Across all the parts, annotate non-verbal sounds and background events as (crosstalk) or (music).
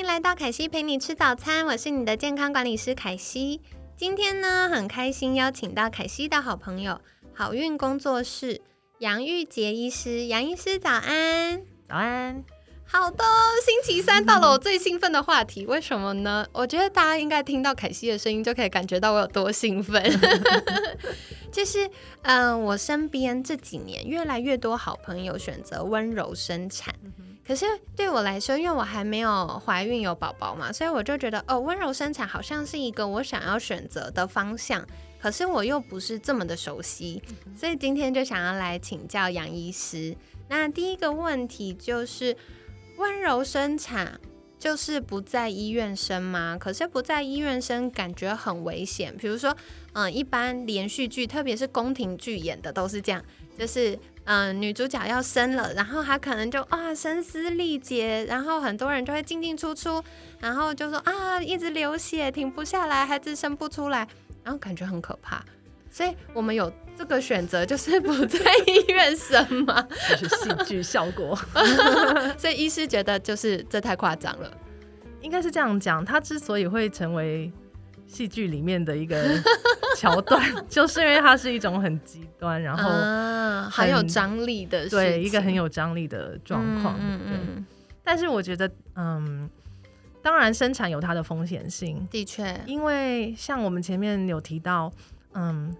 嗨，欢迎来到凯西陪你吃早餐，我是你的健康管理师凯西。今天呢，很开心邀请到凯西的好朋友好运工作室杨玉洁医师，杨医师早安，早安。好的，星期三到了，(laughs) 我最兴奋的话题，为什么呢？我觉得大家应该听到凯西的声音就可以感觉到我有多兴奋。(laughs) 就是，嗯，我身边这几年越来越多好朋友选择温柔生产，可是对我来说，因为我还没有怀孕有宝宝嘛，所以我就觉得哦，温柔生产好像是一个我想要选择的方向，可是我又不是这么的熟悉，所以今天就想要来请教杨医师。那第一个问题就是。温柔生产就是不在医院生吗？可是不在医院生感觉很危险。比如说，嗯，一般连续剧，特别是宫廷剧演的都是这样，就是嗯，女主角要生了，然后她可能就啊声嘶力竭，然后很多人就会进进出出，然后就说啊一直流血停不下来，孩子生不出来，然后感觉很可怕。所以我们有这个选择，就是不在医院生嘛，(laughs) 就是戏剧效果。(laughs) 所以医师觉得就是这太夸张了，应该是这样讲。他之所以会成为戏剧里面的一个 (laughs) 桥段，(laughs) 就是因为它是一种很极端，然后很有张力的，对一个很有张力的状况。嗯嗯。但是我觉得，嗯，当然生产有它的风险性，的确，因为像我们前面有提到。嗯，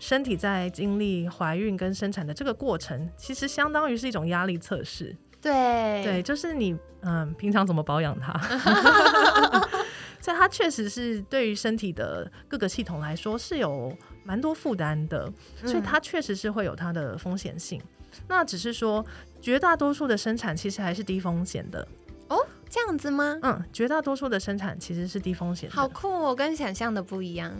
身体在经历怀孕跟生产的这个过程，其实相当于是一种压力测试。对对，就是你嗯，平常怎么保养它？(laughs) 所以它确实是对于身体的各个系统来说是有蛮多负担的，所以它确实是会有它的风险性。那只是说，绝大多数的生产其实还是低风险的。哦，这样子吗？嗯，绝大多数的生产其实是低风险。好酷哦，跟想象的不一样。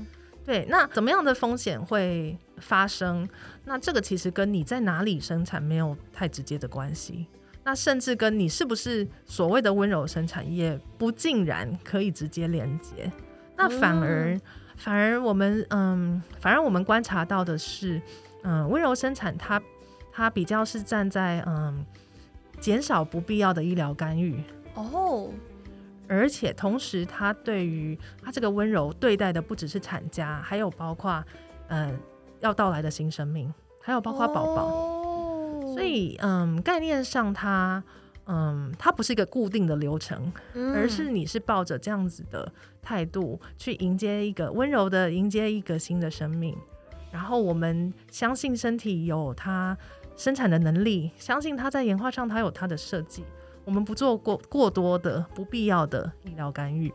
对，那怎么样的风险会发生？那这个其实跟你在哪里生产没有太直接的关系，那甚至跟你是不是所谓的温柔生产也不尽然可以直接连接。那反而，反而我们，嗯，反而我们观察到的是，嗯，温柔生产它它比较是站在嗯减少不必要的医疗干预哦。而且同时，他对于他这个温柔对待的不只是产家，还有包括嗯要到来的新生命，还有包括宝宝。所以嗯，概念上，它嗯它不是一个固定的流程，而是你是抱着这样子的态度去迎接一个温柔的迎接一个新的生命。然后我们相信身体有它生产的能力，相信它在演化上它有它的设计。我们不做过过多的不必要的医疗干预，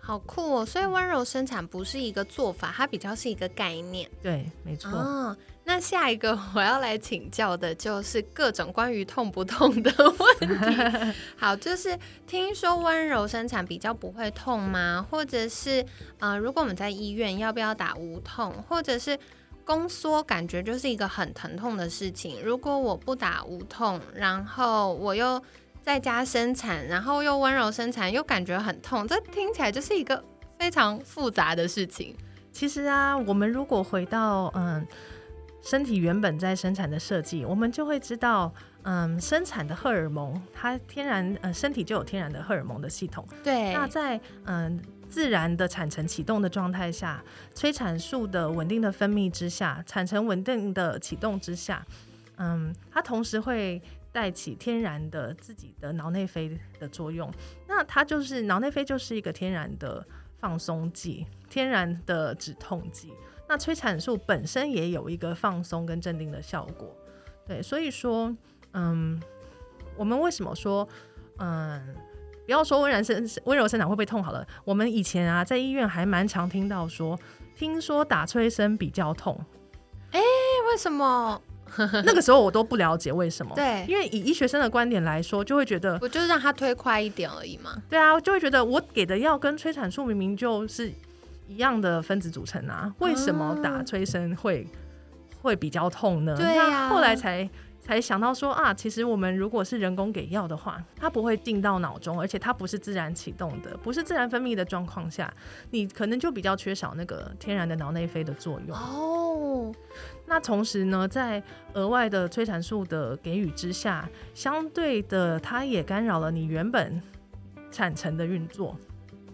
好酷哦！所以温柔生产不是一个做法，它比较是一个概念。对，没错。哦，那下一个我要来请教的就是各种关于痛不痛的问题。(laughs) 好，就是听说温柔生产比较不会痛吗？或者是呃，如果我们在医院要不要打无痛？或者是宫缩感觉就是一个很疼痛的事情。如果我不打无痛，然后我又在家生产，然后又温柔生产，又感觉很痛，这听起来就是一个非常复杂的事情。其实啊，我们如果回到嗯身体原本在生产的设计，我们就会知道，嗯，生产的荷尔蒙它天然呃身体就有天然的荷尔蒙的系统。对。那在嗯自然的产程启动的状态下，催产素的稳定的分泌之下，产程稳定的启动之下，嗯，它同时会。带起天然的自己的脑内啡的作用，那它就是脑内啡就是一个天然的放松剂，天然的止痛剂。那催产素本身也有一个放松跟镇定的效果，对，所以说，嗯，我们为什么说，嗯，不要说温柔生温柔生长会不会痛好了，我们以前啊在医院还蛮常听到说，听说打催生比较痛，哎，为什么？(laughs) 那个时候我都不了解为什么。对，因为以医学生的观点来说，就会觉得，我就是让他推快一点而已嘛？对啊，就会觉得我给的药跟催产素明明就是一样的分子组成啊，为什么打催生会会比较痛呢？对呀那后来才才想到说啊，其实我们如果是人工给药的话，它不会进到脑中，而且它不是自然启动的，不是自然分泌的状况下，你可能就比较缺少那个天然的脑内啡的作用。哦，那同时呢，在额外的催产素的给予之下，相对的，它也干扰了你原本产程的运作。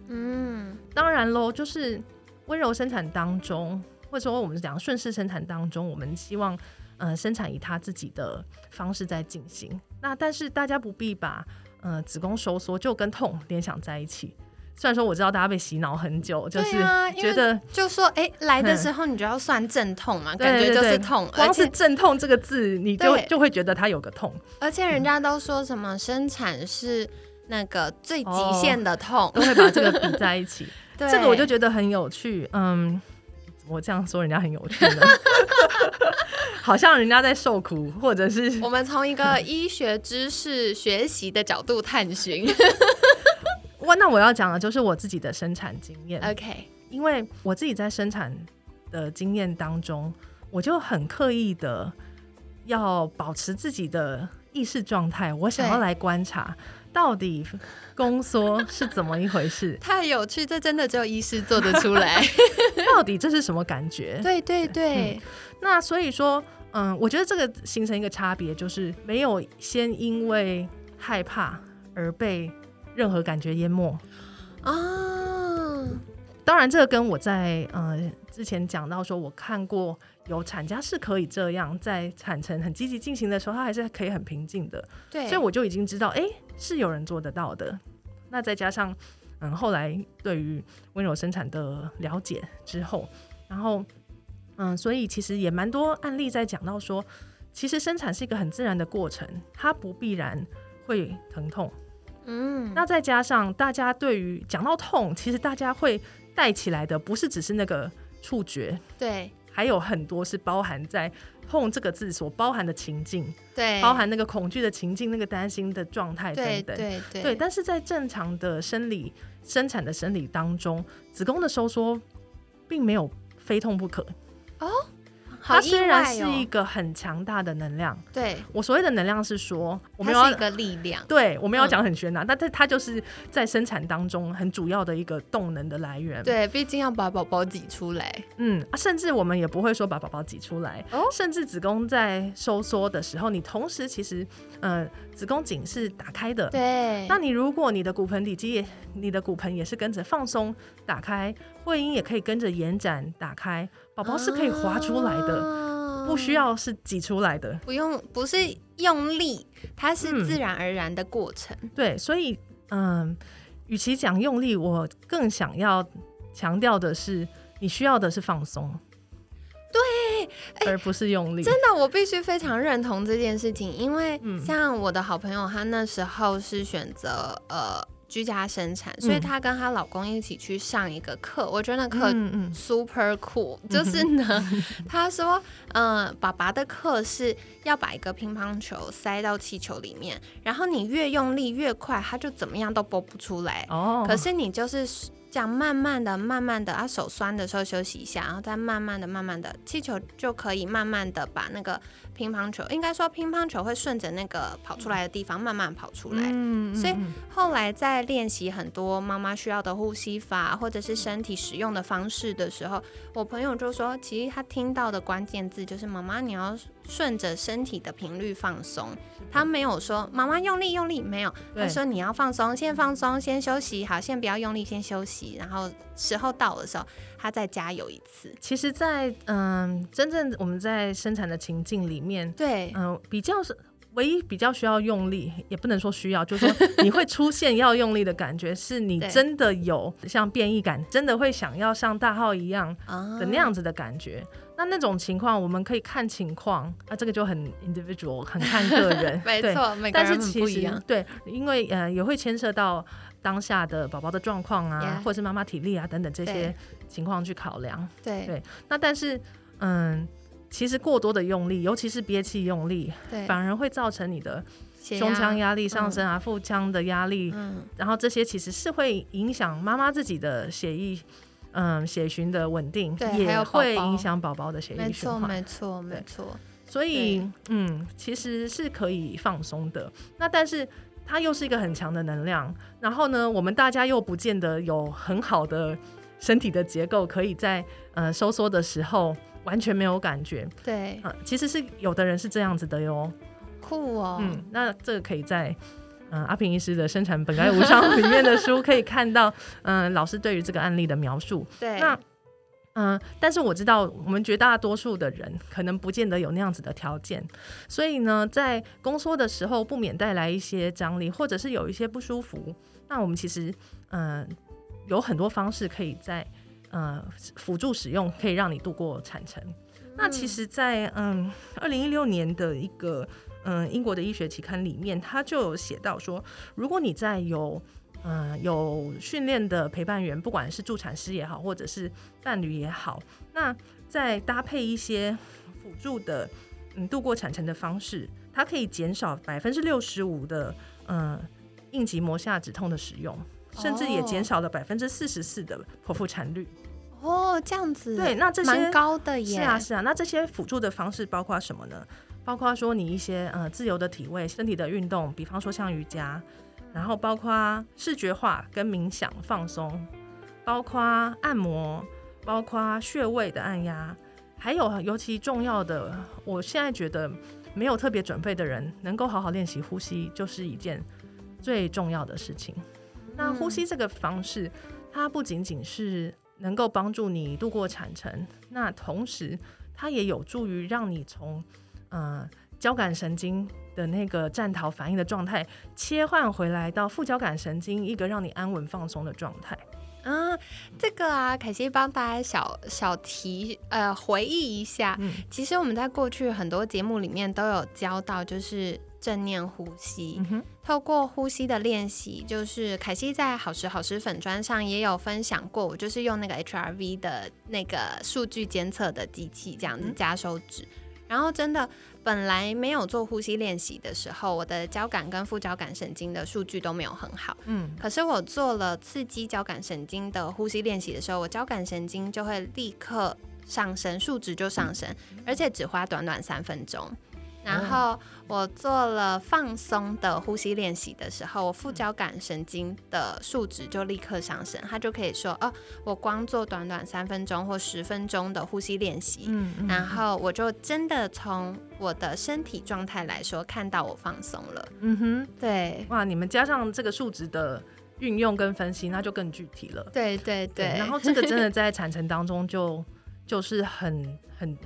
嗯，当然喽，就是温柔生产当中，或者说我们讲顺势生产当中，我们希望呃生产以他自己的方式在进行。那但是大家不必把呃子宫收缩就跟痛联想在一起。虽然说我知道大家被洗脑很久，就是觉得就说哎、来的时候你就要算阵痛嘛，感觉就是痛，而光是且阵痛这个字，你就就会觉得它有个痛。而且人家都说什么生产是那个最极限的痛，都会把这个比在一起。(laughs) 对，这个我就觉得很有趣。嗯，我这样说人家很有趣呢，(laughs) 好像人家在受苦，或者是 (laughs) 我们从一个医学知识学习的角度探寻。哇，那我要讲的就是我自己的生产经验，OK，因为我自己在生产的经验当中，我就很刻意的要保持自己的意识状态，我想要来观察到底宫缩是怎么一回事，(laughs) 太有趣，这真的只有医师做得出来。(laughs) 到底这是什么感觉？对对对，那所以说，嗯，我觉得这个形成一个差别，就是没有先因为害怕而被任何感觉淹没。啊，当然，这个跟我在呃之前讲到说，我看过有产家是可以这样，在产程很积极进行的时候，他还是可以很平静的，对，所以我就已经知道，哎、是有人做得到的。那再加上，嗯，后来对于温柔生产的了解之后，然后，嗯，所以其实也蛮多案例在讲到说，其实生产是一个很自然的过程，它不必然会疼痛。嗯，那再加上大家对于讲到痛，其实大家会带起来的，不是只是那个触觉，对还有很多是包含在“痛”这个字所包含的情境，对，包含那个恐惧的情境、那个担心的状态等等。对对对，但是在正常的生理生产的生理当中，子宫的收缩并没有非痛不可。哦它虽然是一个很强大的能量，对，我所谓的能量是说，我们要一个力量，对我们要嗯讲很玄呐、但它它就是在生产当中很主要的一个动能的来源。，对，毕竟要把宝宝挤出来，嗯、啊甚至我们也不会说把宝宝挤出来，哦甚至子宫在收缩的时候，你同时其实，呃，子宫颈是打开的。对，那你如果你的骨盆底肌也，你的骨盆也是跟着放松打开，会阴也可以跟着延展打开，宝宝是可以滑出来的，的不需要是挤出来的。不用，不是用力，它是嗯自然而然的过程。对，所以嗯，与其讲用力，我更想要强调的是，你需要的是放松，对，而不是用力。真的，我必须非常认同这件事情，因为嗯像我的好朋友，他那时候是选择呃居家生产，所以嗯。她跟她老公一起去上一个课，我觉得那课 super cool，(laughs) 就是呢，他说，嗯、爸爸的课是要把一个乒乓球塞到气球里面，然后你越用力越快，它就怎么样都拨不出来。哦，可是你就是这样慢慢的、慢慢的，啊，手酸的时候休息一下，然后再慢慢的、慢慢的，气球就可以慢慢的把那个乒乓球，应该说乒乓球会顺着那个跑出来的地方慢慢跑出来。嗯所以嗯后来在练习很多妈妈需要的呼吸法，或者是身体使用的方式的时候，我朋友就说，其实他听到的关键字就是妈妈，你要顺着身体的频率放松。他没有说妈妈用力用力，没有，他说你要放松，先放松，先休息，好，先不要用力，先休息，然后时候到的时候，他再加油一次。其实在，嗯真正我们在生产的情境里面，对，嗯、比较是唯一比较需要用力，也不能说需要，就是说你会出现要用力的感觉，是你真的有像变异感，真的会想要像大号一样啊。的那样子的感觉。那那种情况，我们可以看情况。啊，这个就很 individual，很看个人。(laughs) 没错，每个人很但是其不一样。实对，因为呃也会牵涉到当下的宝宝的状况啊或者是妈妈体力啊等等这些情况去考量。对。对那但是嗯，其实过多的用力，尤其是憋气用力，对，反而会造成你的胸腔压压力上升啊，腹腔的压力，嗯，然后这些其实是会影响妈妈自己的血液，嗯，血循的稳定，对也会影响宝宝的血，液循环。没错，没错，所以，嗯，其实是可以放松的。那但是它又是一个很强的能量，然后呢，我们大家又不见得有很好的身体的结构，可以在呃收缩的时候完全没有感觉。对，啊、其实是有的人是这样子的哟。酷哦，嗯，那这个可以在嗯、阿平医师的《生产本该无伤》里面的书可以看到，嗯、老师对于这个案例的描述。对，那嗯、但是我知道我们绝大多数的人可能不见得有那样子的条件，所以呢，在宫缩的时候不免带来一些张力，或者是有一些不舒服。那我们其实嗯、有很多方式可以在呃辅助使用，可以让你度过产程。那其实在，嗯二零一六年的一个嗯英国的医学期刊里面，他就有写到说，如果你在有嗯有训练的陪伴员，不管是助产师也好，或者是伴侣也好，那再搭配一些辅助的嗯度过产程的方式，它可以减少百分之六十五的嗯应急膜下止痛的使用，甚至也哦减少了百分之四十四的剖腹产率。哦，这样子，对，那这些蛮高的耶，是啊，是啊。那这些辅助的方式包括什么呢？包括说你一些呃自由的体位、身体的运动，比方说像瑜伽，然后包括视觉化跟冥想放松，包括按摩，包括穴位的按压，还有尤其重要的，我现在觉得没有特别准备的人，能够好好练习呼吸，就是一件最重要的事情。那呼吸这个方式，它不仅仅是能够帮助你度过产程，那同时它也有助于让你从呃交感神经的那个战逃反应的状态切换回来到副交感神经一个让你安稳放松的状态。嗯，这个啊，凯西帮大家小小提呃回忆一下，嗯。其实我们在过去很多节目里面都有教到，就是正念呼吸。嗯，透过呼吸的练习，就是凯西在好时好时粉砖上也有分享过，我就是用那个 HRV 的那个数据监测的机器这样子嗯。加收值，然后真的本来没有做呼吸练习的时候，我的交感跟副交感神经的数据都没有很好。嗯可是我做了刺激交感神经的呼吸练习的时候，我交感神经就会立刻上升，数值就上升，而且只花短短三分钟。然后我做了放松的呼吸练习的时候，我副交感神经的数值就立刻上升，它就可以说哦，我光做短短三分钟或十分钟的呼吸练习，嗯嗯然后我就真的从我的身体状态来说看到我放松了。嗯哼，对，哇，你们加上这个数值的运用跟分析，那就更具体了。对对对，然后这个真的 (laughs) 在产程当中就就是很很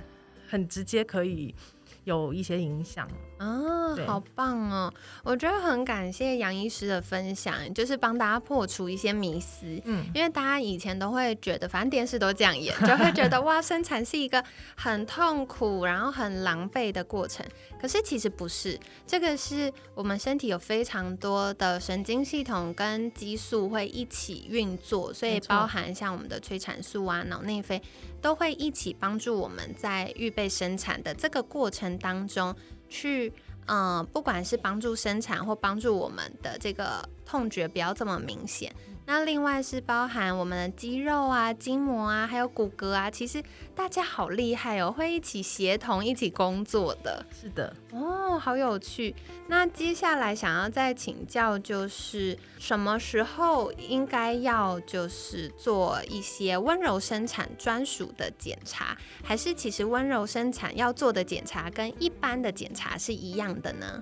很直接可以有一些影响。啊，对好棒哦！我觉得很感谢杨医师的分享，就是帮大家破除一些迷思。嗯，因为大家以前都会觉得，反正电视都这样演，就会觉得哇，生产是一个很痛苦，然后很狼狈的过程。可是其实不是，这个是我们身体有非常多的神经系统跟激素会一起运作，所以包含像我们的催产素啊、脑内啡，都会一起帮助我们在预备生产的这个过程当中去。嗯，不管是帮助生产或帮助我们的这个痛觉不要这么明显，那另外是包含我们的肌肉啊、筋膜啊，还有骨骼啊，其实大家好厉害哦，会一起协同、一起工作的是的，哦，好有趣。那接下来想要再请教，就是什么时候应该要就是做一些温柔生产专属的检查，还是其实温柔生产要做的检查跟一般的检查是一样的呢？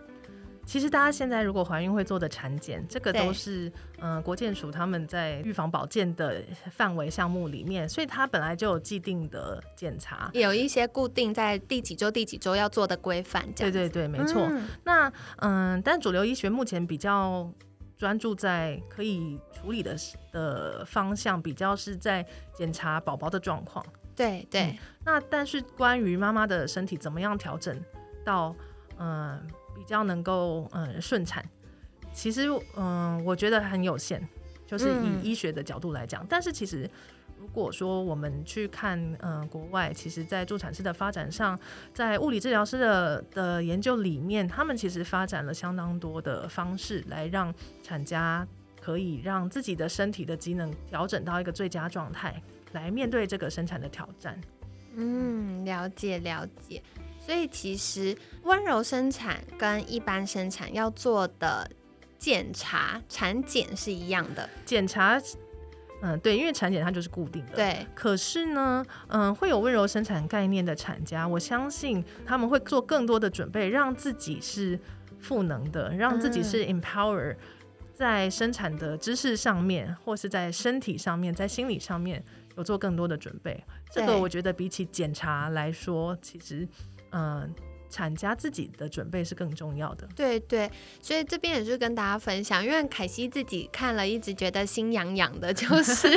其实大家现在如果怀孕会做的产检，这个都是嗯、呃国健署他们在预防保健的范围项目里面，所以它本来就有既定的检查。有一些固定在第几周、第几周要做的规范，对对对，没错。嗯那嗯，但主流医学目前比较专注在可以处理的的方向，比较是在检查宝宝的状况。对对，那但是关于妈妈的身体怎么样调整到嗯、比较能够嗯顺产，其实嗯我觉得很有限，就是嗯以医学的角度来讲。但是其实如果说我们去看，嗯，国外其实，在助产师的发展上，在物理治疗师的的研究里面，他们其实发展了相当多的方式，来让产家可以让自己的身体的机能调整到一个最佳状态，来面对这个生产的挑战。嗯，了解了解。所以其实温柔生产跟一般生产要做的检查产检是一样的。检查，嗯，对，因为产检它就是固定的。对。可是呢，嗯，会有温柔生产概念的产家，我相信他们会做更多的准备，让自己是赋能的，让自己是 empower，在生产的知识上面，或是在身体上面，在心理上面有做更多的准备。这个我觉得比起检查来说，其实。嗯，产家自己的准备是更重要的。对对，所以这边也是跟大家分享，因为凯西自己看了一直觉得心痒痒的，就 (laughs) 是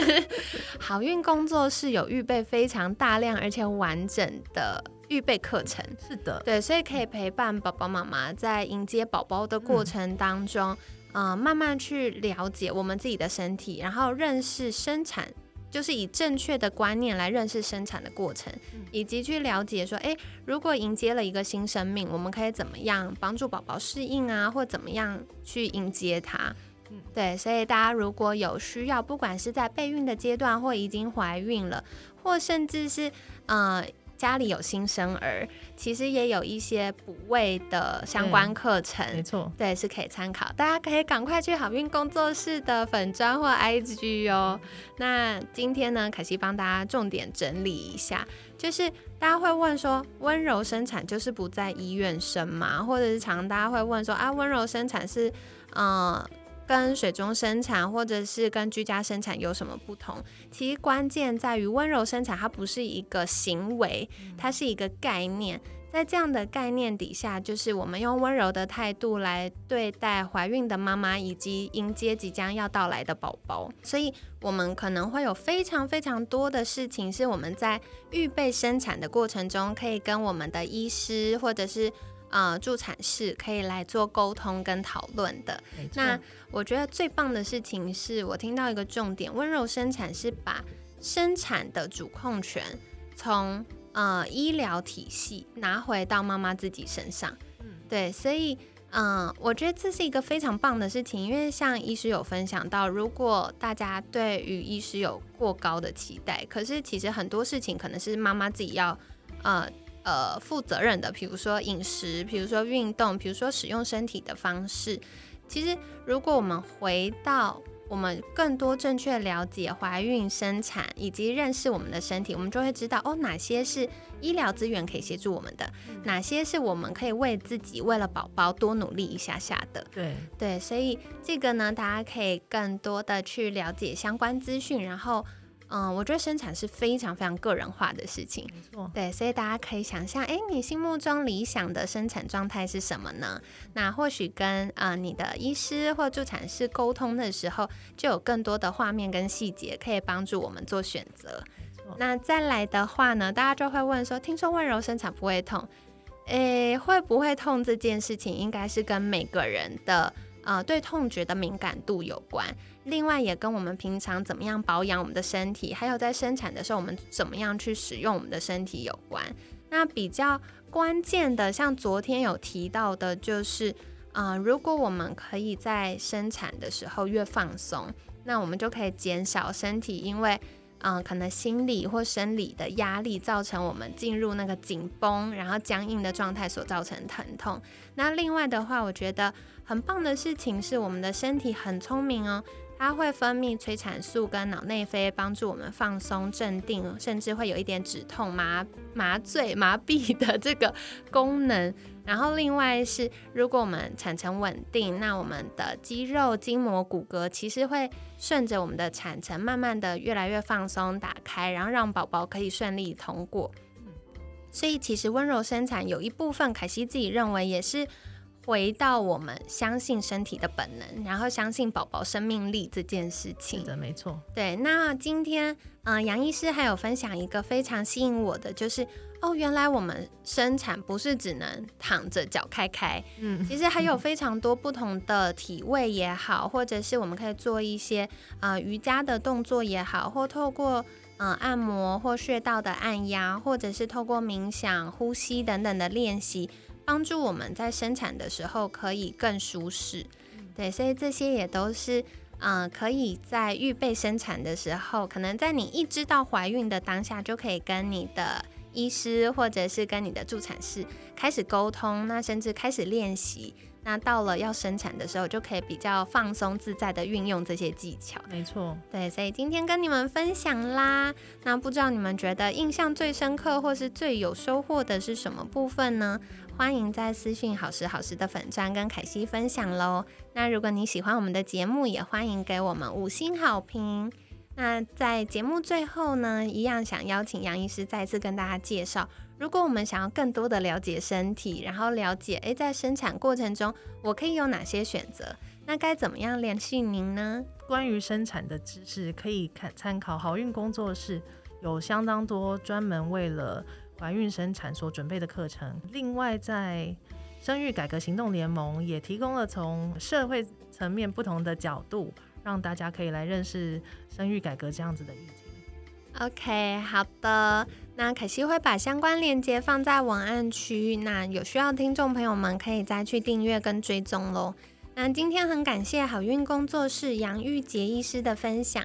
好运工作室有预备非常大量而且完整的预备课程。是的，对，所以可以陪伴宝宝妈妈在迎接宝宝的过程当中，嗯，慢慢去了解我们自己的身体，然后认识生产。就是以正确的观念来认识生产的过程，以及去了解说，诶，如果迎接了一个新生命，我们可以怎么样帮助宝宝适应啊，或怎么样去迎接它？嗯，对，所以大家如果有需要，不管是在备孕的阶段，或已经怀孕了，或甚至是呃。家里有新生儿，其实也有一些补位的相关课程，没错，对，是可以参考。大家可以赶快去好运工作室的粉砖或 IG 哦。那今天呢，凯西帮大家重点整理一下，就是大家会问说，温柔生产就是不在医院生吗？或者是常大家会问说，啊，温柔生产是，嗯。跟水中生产或者是跟居家生产有什么不同？其实关键在于温柔生产，它不是一个行为，它是一个概念。在这样的概念底下，就是我们用温柔的态度来对待怀孕的妈妈以及迎接即将要到来的宝宝。所以，我们可能会有非常非常多的事情，是我们在预备生产的过程中，可以跟我们的医师或者是。呃，助产士可以来做沟通跟讨论的。那我觉得最棒的事情是我听到一个重点：温柔生产是把生产的主控权从呃医疗体系拿回到妈妈自己身上。嗯，对，所以嗯，我觉得这是一个非常棒的事情，因为像医师有分享到，如果大家对于医师有过高的期待，可是其实很多事情可能是妈妈自己要呃。呃，负责任的，比如说饮食，比如说运动，比如说使用身体的方式。其实，如果我们回到我们更多正确了解怀孕、生产以及认识我们的身体，我们就会知道哦，哪些是医疗资源可以协助我们的，哪些是我们可以为自己、为了宝宝多努力一下下的。对对，所以这个呢，大家可以更多的去了解相关资讯，然后。嗯，我觉得生产是非常非常个人化的事情，没错。对，所以大家可以想象，哎，你心目中理想的生产状态是什么呢？那或许跟呃你的医师或助产师沟通的时候，就有更多的画面跟细节可以帮助我们做选择。那再来的话呢，大家就会问说，听说温柔生产不会痛，诶，会不会痛这件事情，应该是跟每个人的呃对痛觉的敏感度有关。另外也跟我们平常怎么样保养我们的身体，还有在生产的时候我们怎么样去使用我们的身体有关。那比较关键的，像昨天有提到的，就是啊，如果我们可以在生产的时候越放松，那我们就可以减少身体因为嗯可能心理或生理的压力造成我们进入那个紧绷然后僵硬的状态所造成疼痛。那另外的话，我觉得很棒的事情是我们的身体很聪明哦。它会分泌催产素跟脑内啡，帮助我们放松、镇定，甚至会有一点止痛、麻麻醉、麻痹的这个功能。然后另外是，如果我们产程稳定，那我们的肌肉、筋膜、骨骼其实会顺着我们的产程，慢慢的越来越放松、打开，然后让宝宝可以顺利通过。所以其实温柔生产有一部分，凯西自己认为也是。回到我们相信身体的本能，然后相信宝宝生命力这件事情。是的，没错。对，那今天，嗯，杨医师还有分享一个非常吸引我的，就是哦，原来我们生产不是只能躺着脚开开，嗯，其实还有非常多不同的体位也好，或者是我们可以做一些呃瑜伽的动作也好，或透过。嗯按摩或穴道的按压，或者是透过冥想、呼吸等等的练习，帮助我们在生产的时候可以更舒适。对，所以这些也都是。嗯，可以在预备生产的时候，可能在你一知道怀孕的当下，就可以跟你的医师或者是跟你的助产士开始沟通，那甚至开始练习。那到了要生产的时候，就可以比较放松自在的运用这些技巧。没错，对，所以今天跟你们分享啦。那不知道你们觉得印象最深刻或是最有收获的是什么部分呢？欢迎在私讯好时好时的粉砖跟凯西分享喽。那如果你喜欢我们的节目，也欢迎给我们五星好评。那在节目最后呢，一样想邀请杨医师再次跟大家介绍，如果我们想要更多的了解身体，然后了解诶，在生产过程中我可以有哪些选择，那该怎么样联系您呢？关于生产的知识，可以看参考好运工作室，有相当多专门为了。怀孕生产所准备的课程，另外在生育改革行动联盟也提供了从社会层面不同的角度，让大家可以来认识生育改革这样子的议题。OK，好的，那可惜会把相关链接放在文案区，那有需要听众朋友们可以再去订阅跟追踪喽。那今天很感谢好运工作室杨玉杰医师的分享。